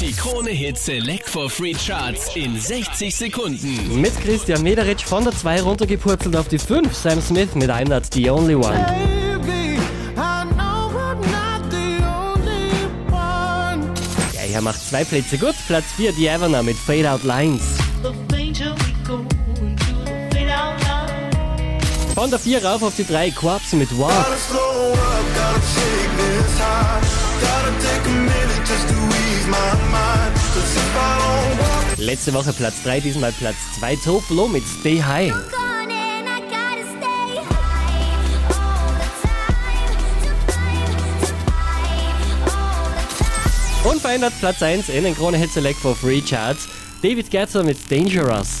Die Krone Hit Select for Free Charts in 60 Sekunden. Mit Christian Mederitsch von der 2 runtergepurzelt auf die 5. Sam Smith mit I'm Not The Only One. Baby, I know I'm not the only one. Ja, er macht zwei Plätze gut. Platz 4 die Evaner mit Fade Out Lines. Von der 4 rauf auf die 3 Corpse mit Walk. Letzte Woche Platz 3, diesmal Platz 2 Toplo mit Stay High. Unverändert Platz 1 in den Krone Hit Select for Free Charts. David Guetta mit Dangerous.